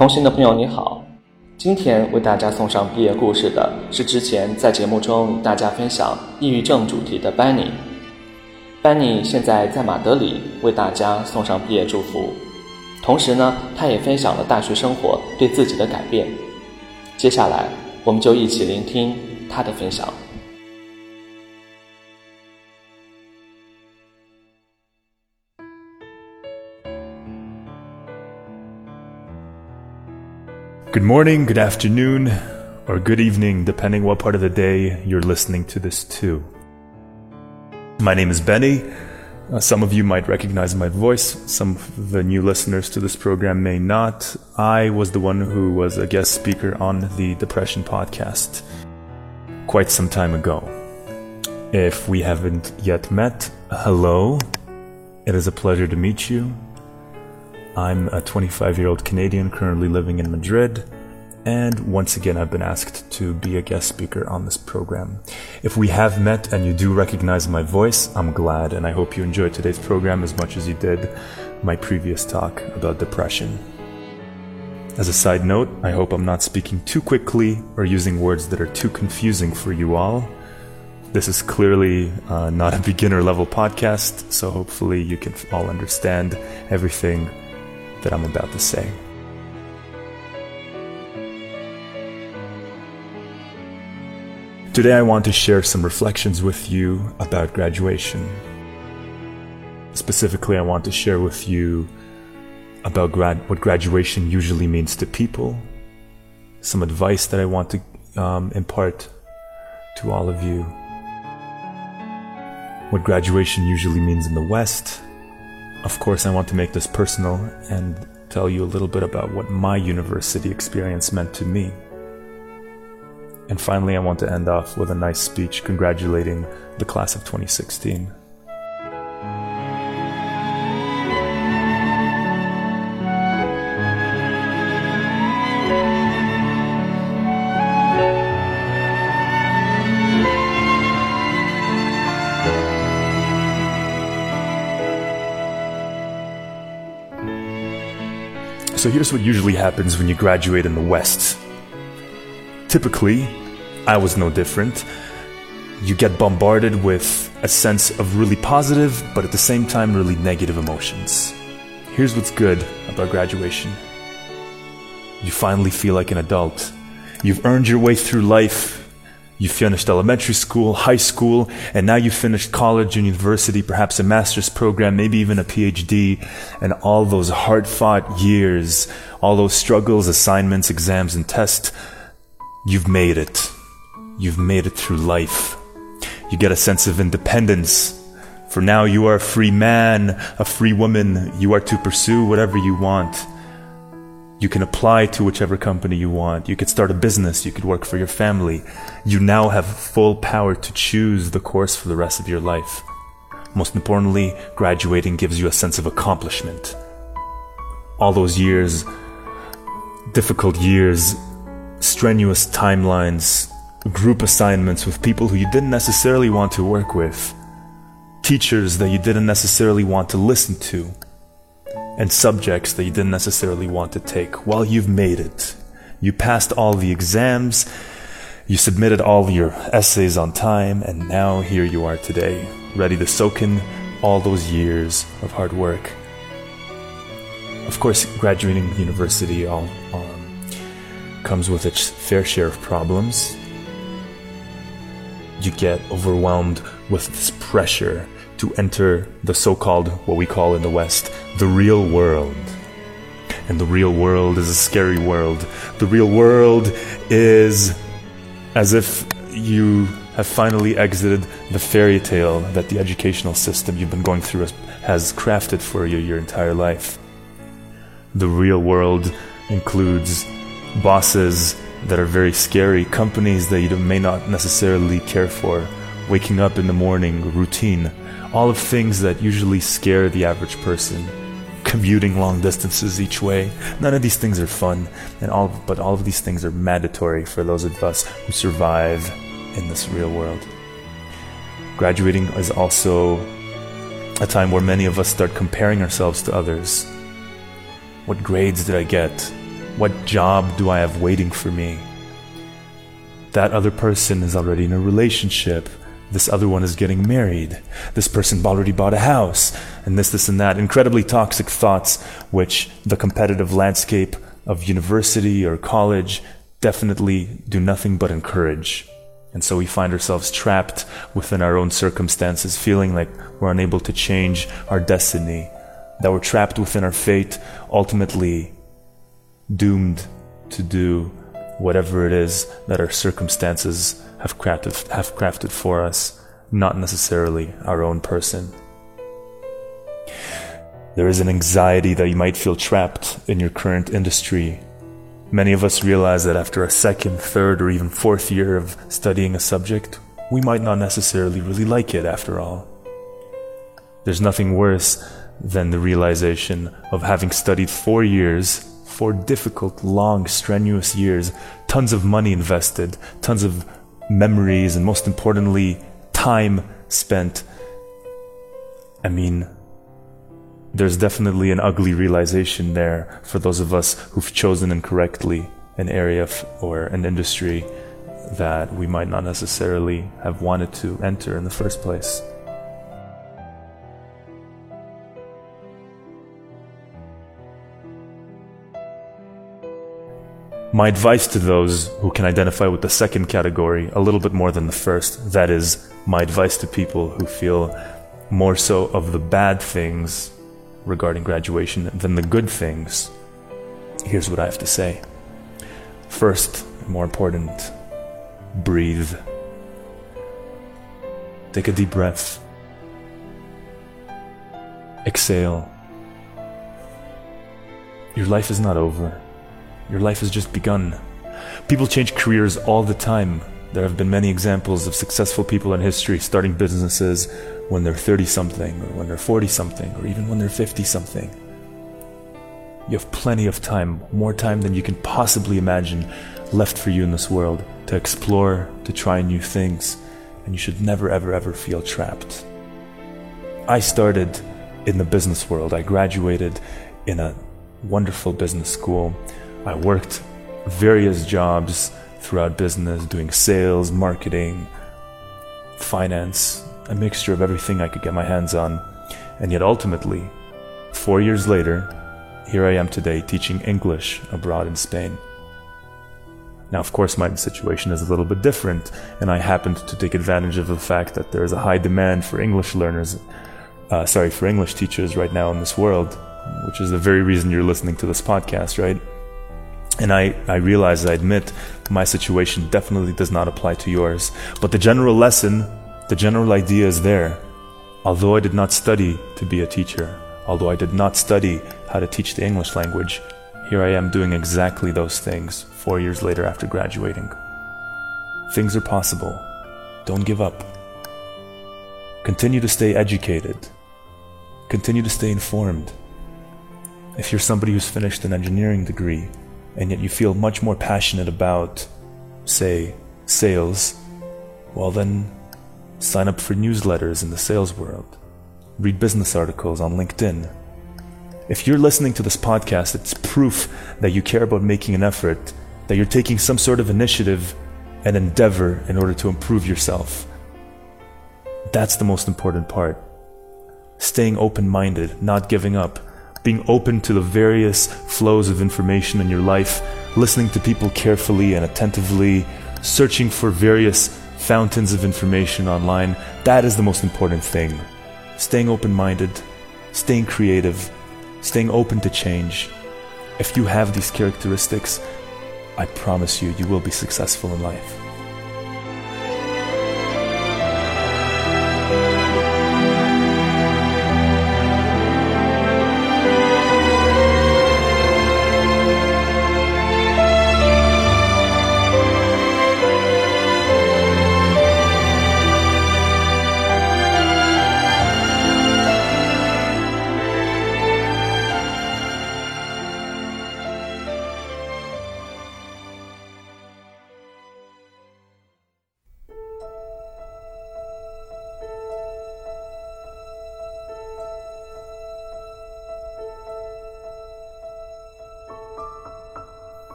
同行的朋友你好，今天为大家送上毕业故事的是之前在节目中与大家分享抑郁症主题的 Benny。Benny 现在在马德里为大家送上毕业祝福，同时呢，他也分享了大学生活对自己的改变。接下来，我们就一起聆听他的分享。Good morning, good afternoon, or good evening, depending what part of the day you're listening to this to. My name is Benny. Uh, some of you might recognize my voice. Some of the new listeners to this program may not. I was the one who was a guest speaker on the Depression podcast quite some time ago. If we haven't yet met, hello. It is a pleasure to meet you. I'm a 25 year old Canadian currently living in Madrid, and once again, I've been asked to be a guest speaker on this program. If we have met and you do recognize my voice, I'm glad, and I hope you enjoyed today's program as much as you did my previous talk about depression. As a side note, I hope I'm not speaking too quickly or using words that are too confusing for you all. This is clearly uh, not a beginner level podcast, so hopefully you can all understand everything that I'm about to say. Today, I want to share some reflections with you about graduation. Specifically, I want to share with you about grad- what graduation usually means to people, some advice that I want to um, impart to all of you, what graduation usually means in the West, of course, I want to make this personal and tell you a little bit about what my university experience meant to me. And finally, I want to end off with a nice speech congratulating the class of 2016. So here's what usually happens when you graduate in the West. Typically, I was no different. You get bombarded with a sense of really positive, but at the same time, really negative emotions. Here's what's good about graduation you finally feel like an adult. You've earned your way through life you finished elementary school, high school, and now you finished college and university, perhaps a master's program, maybe even a PhD, and all those hard fought years, all those struggles, assignments, exams, and tests, you've made it. You've made it through life. You get a sense of independence. For now, you are a free man, a free woman. You are to pursue whatever you want. You can apply to whichever company you want. You could start a business. You could work for your family. You now have full power to choose the course for the rest of your life. Most importantly, graduating gives you a sense of accomplishment. All those years, difficult years, strenuous timelines, group assignments with people who you didn't necessarily want to work with, teachers that you didn't necessarily want to listen to and subjects that you didn't necessarily want to take. Well, you've made it. You passed all the exams, you submitted all your essays on time, and now here you are today, ready to soak in all those years of hard work. Of course, graduating university all, um, comes with its fair share of problems. You get overwhelmed with this pressure to enter the so called, what we call in the West, the real world. And the real world is a scary world. The real world is as if you have finally exited the fairy tale that the educational system you've been going through has crafted for you your entire life. The real world includes bosses that are very scary, companies that you may not necessarily care for, waking up in the morning, routine, all of things that usually scare the average person. Commuting long distances each way. None of these things are fun, and all but all of these things are mandatory for those of us who survive in this real world. Graduating is also a time where many of us start comparing ourselves to others. What grades did I get? What job do I have waiting for me? That other person is already in a relationship. This other one is getting married. This person already bought a house. And this, this, and that. Incredibly toxic thoughts, which the competitive landscape of university or college definitely do nothing but encourage. And so we find ourselves trapped within our own circumstances, feeling like we're unable to change our destiny, that we're trapped within our fate, ultimately doomed to do whatever it is that our circumstances have crafted, have crafted for us, not necessarily our own person. There is an anxiety that you might feel trapped in your current industry Many of us realize that after a second, third, or even fourth year of studying a subject, we might not necessarily really like it after all. There's nothing worse than the realization of having studied four years, four difficult, long, strenuous years, tons of money invested, tons of memories, and most importantly, time spent. I mean, there's definitely an ugly realization there for those of us who've chosen incorrectly an area or an industry that we might not necessarily have wanted to enter in the first place. My advice to those who can identify with the second category a little bit more than the first, that is, my advice to people who feel more so of the bad things regarding graduation than the good things, here's what I have to say. First, more important, breathe. Take a deep breath. Exhale. Your life is not over. Your life has just begun. People change careers all the time. There have been many examples of successful people in history starting businesses when they're 30 something, or when they're 40 something, or even when they're 50 something. You have plenty of time, more time than you can possibly imagine, left for you in this world to explore, to try new things, and you should never, ever, ever feel trapped. I started in the business world. I graduated in a wonderful business school. I worked various jobs throughout business, doing sales, marketing, finance, a mixture of everything I could get my hands on. And yet ultimately, four years later, here I am today teaching English abroad in Spain. Now, of course, my situation is a little bit different, and I happened to take advantage of the fact that there is a high demand for English learners, uh, sorry, for English teachers right now in this world, which is the very reason you're listening to this podcast, right? And I, I realize, I admit, my situation definitely does not apply to yours. But the general lesson the general idea is there. Although I did not study to be a teacher, although I did not study how to teach the English language, here I am doing exactly those things four years later after graduating. Things are possible. Don't give up. Continue to stay educated. Continue to stay informed. If you're somebody who's finished an engineering degree and yet you feel much more passionate about, say, sales, well, then Sign up for newsletters in the sales world. Read business articles on LinkedIn. If you're listening to this podcast, it's proof that you care about making an effort, that you're taking some sort of initiative and endeavor in order to improve yourself. That's the most important part. Staying open minded, not giving up, being open to the various flows of information in your life, listening to people carefully and attentively, searching for various fountains of information online. That is the most important thing. Staying open minded, staying creative, staying open to change. If you have these characteristics, I promise you, you will be successful in life.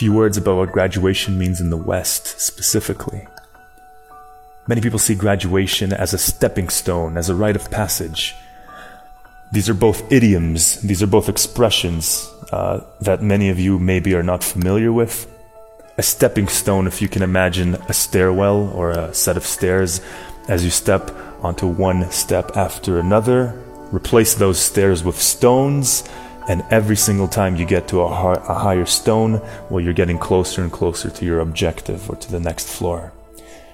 Few words about what graduation means in the West specifically. Many people see graduation as a stepping stone, as a rite of passage. These are both idioms, these are both expressions uh, that many of you maybe are not familiar with. A stepping stone, if you can imagine a stairwell or a set of stairs, as you step onto one step after another, replace those stairs with stones, and every single time you get to a, a higher stone, well, you're getting closer and closer to your objective or to the next floor.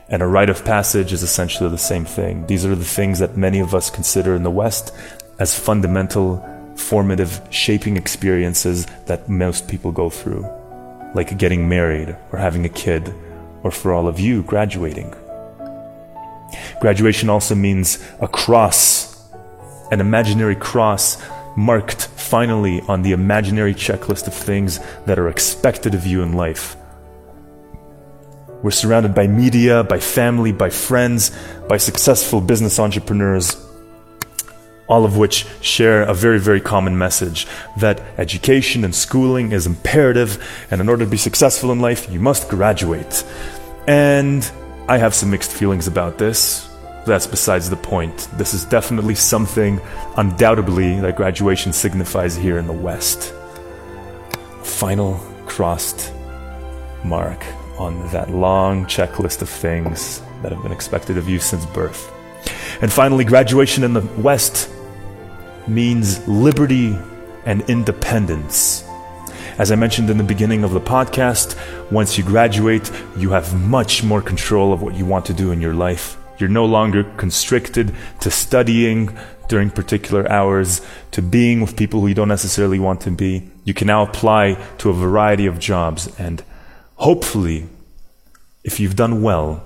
And a rite of passage is essentially the same thing. These are the things that many of us consider in the West as fundamental, formative, shaping experiences that most people go through, like getting married or having a kid, or for all of you, graduating. Graduation also means a cross, an imaginary cross marked finally on the imaginary checklist of things that are expected of you in life. We're surrounded by media, by family, by friends, by successful business entrepreneurs, all of which share a very, very common message that education and schooling is imperative, and in order to be successful in life, you must graduate. And I have some mixed feelings about this. That's besides the point. This is definitely something, undoubtedly, that graduation signifies here in the West. Final crossed mark on that long checklist of things that have been expected of you since birth. And finally, graduation in the West means liberty and independence. As I mentioned in the beginning of the podcast, once you graduate, you have much more control of what you want to do in your life. You're no longer constricted to studying during particular hours, to being with people who you don't necessarily want to be. You can now apply to a variety of jobs, and hopefully, if you've done well,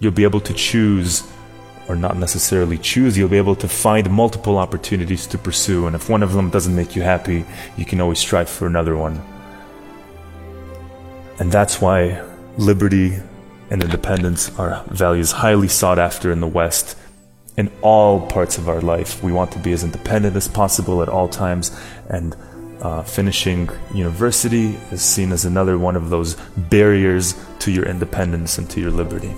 you'll be able to choose or not necessarily choose, you'll be able to find multiple opportunities to pursue. And if one of them doesn't make you happy, you can always strive for another one. And that's why liberty and independence are values highly sought after in the West. In all parts of our life, we want to be as independent as possible at all times, and uh, finishing university is seen as another one of those barriers to your independence and to your liberty.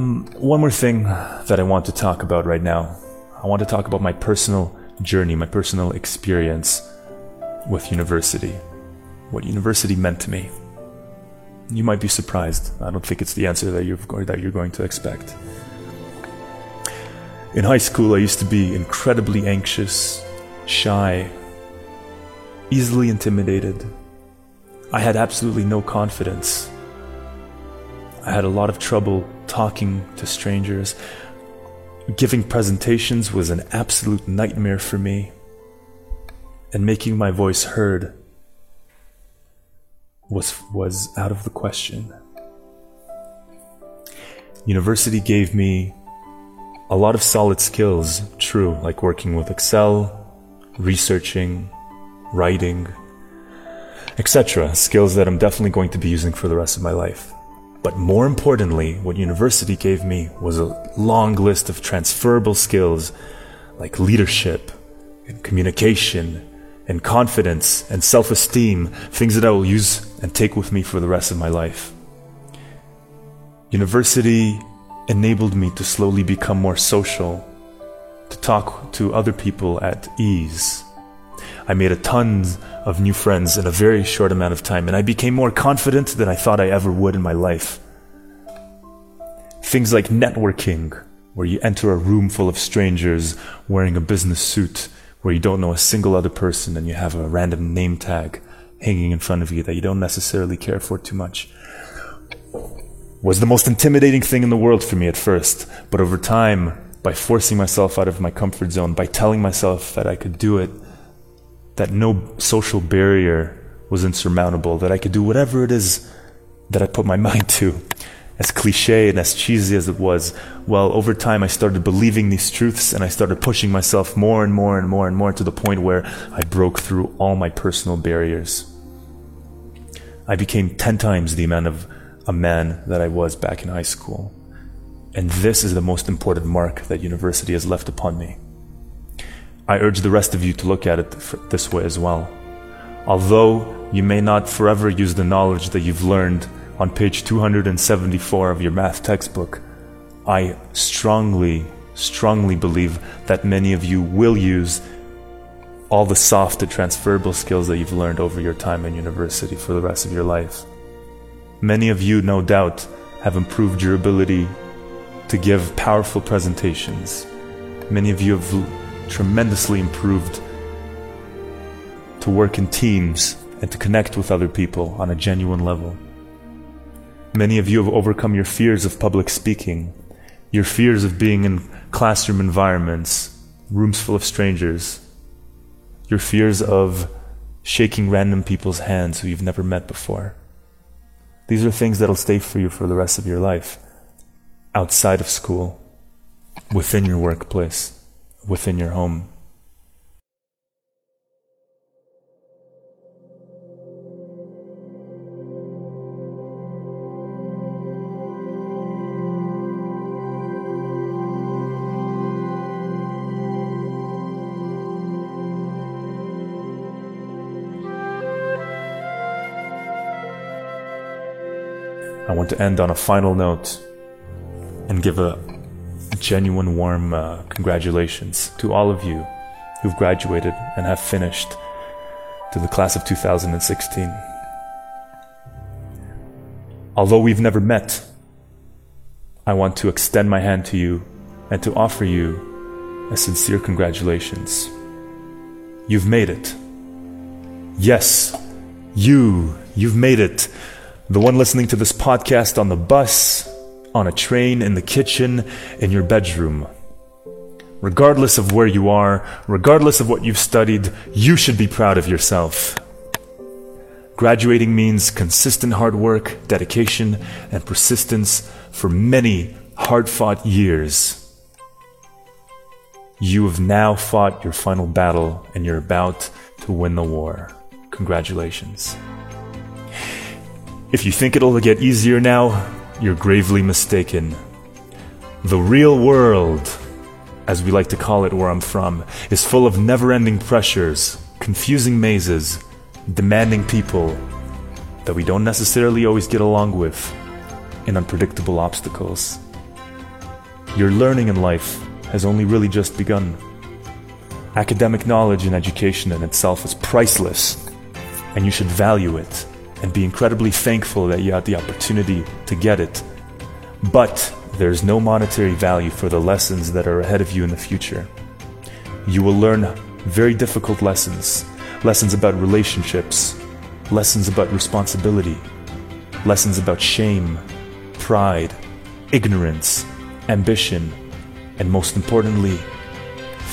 Um, one more thing that I want to talk about right now. I want to talk about my personal journey, my personal experience with university. What university meant to me. You might be surprised. I don't think it's the answer that you're, that you're going to expect. In high school, I used to be incredibly anxious, shy, easily intimidated. I had absolutely no confidence. I had a lot of trouble talking to strangers. Giving presentations was an absolute nightmare for me. And making my voice heard was, was out of the question. University gave me a lot of solid skills, true, like working with Excel, researching, writing, etc. Skills that I'm definitely going to be using for the rest of my life. But more importantly, what university gave me was a long list of transferable skills like leadership and communication and confidence and self esteem, things that I will use and take with me for the rest of my life. University enabled me to slowly become more social, to talk to other people at ease. I made a ton of new friends in a very short amount of time, and I became more confident than I thought I ever would in my life. Things like networking, where you enter a room full of strangers wearing a business suit, where you don't know a single other person and you have a random name tag hanging in front of you that you don't necessarily care for too much, was the most intimidating thing in the world for me at first. But over time, by forcing myself out of my comfort zone, by telling myself that I could do it, that no social barrier was insurmountable, that I could do whatever it is that I put my mind to. As cliche and as cheesy as it was, well, over time I started believing these truths and I started pushing myself more and more and more and more to the point where I broke through all my personal barriers. I became 10 times the amount of a man that I was back in high school. And this is the most important mark that university has left upon me. I urge the rest of you to look at it this way as well. Although you may not forever use the knowledge that you've learned on page 274 of your math textbook, I strongly, strongly believe that many of you will use all the soft and transferable skills that you've learned over your time in university for the rest of your life. Many of you, no doubt, have improved your ability to give powerful presentations. Many of you have tremendously improved to work in teams and to connect with other people on a genuine level. Many of you have overcome your fears of public speaking, your fears of being in classroom environments, rooms full of strangers, your fears of shaking random people's hands who you've never met before. These are things that'll stay for you for the rest of your life, outside of school, within your workplace within your home. I want to end on a final note and give a genuine warm uh, congratulations to all of you who've graduated and have finished to the class of 2016. Although we've never met, I want to extend my hand to you and to offer you a sincere congratulations. You've made it. Yes, you, you've made it. The one listening to this podcast on the bus, on a train, in the kitchen, in your bedroom. Regardless of where you are, regardless of what you've studied, you should be proud of yourself. Graduating means consistent hard work, dedication, and persistence for many hard fought years. You have now fought your final battle and you're about to win the war. Congratulations. If you think it'll get easier now, you're gravely mistaken. The real world, as we like to call it where I'm from, is full of never ending pressures, confusing mazes, demanding people that we don't necessarily always get along with, and unpredictable obstacles. Your learning in life has only really just begun. Academic knowledge and education in itself is priceless, and you should value it and be incredibly thankful that you had the opportunity to get it. But there's no monetary value for the lessons that are ahead of you in the future. You will learn very difficult lessons lessons about relationships, lessons about responsibility, lessons about shame, pride, ignorance, ambition, and most importantly,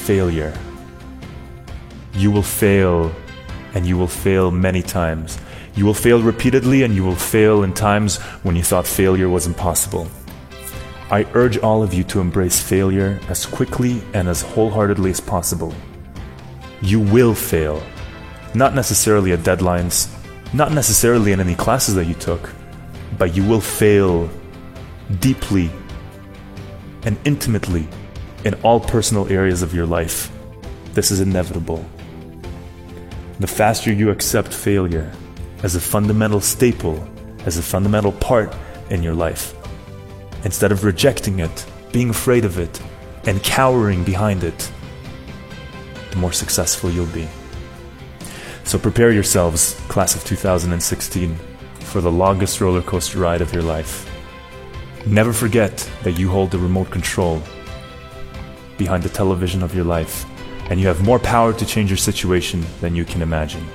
failure. You will fail, and you will fail many times you will fail repeatedly and you will fail in times when you thought failure was impossible. I urge all of you to embrace failure as quickly and as wholeheartedly as possible. You will fail. Not necessarily at deadlines, not necessarily in any classes that you took, but you will fail deeply and intimately in all personal areas of your life. This is inevitable. The faster you accept failure, as a fundamental staple, as a fundamental part in your life. Instead of rejecting it, being afraid of it, and cowering behind it, the more successful you'll be. So prepare yourselves, class of 2016, for the longest roller coaster ride of your life. Never forget that you hold the remote control behind the television of your life, and you have more power to change your situation than you can imagine.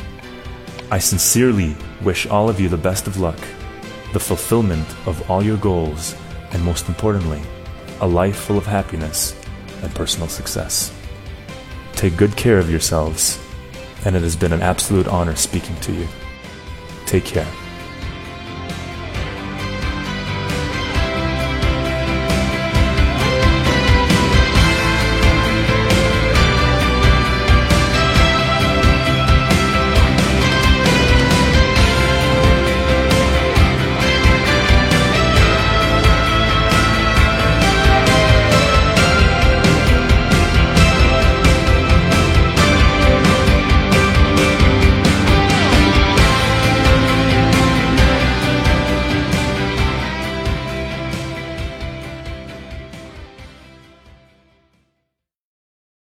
I sincerely wish all of you the best of luck, the fulfillment of all your goals, and most importantly, a life full of happiness and personal success. Take good care of yourselves, and it has been an absolute honor speaking to you. Take care.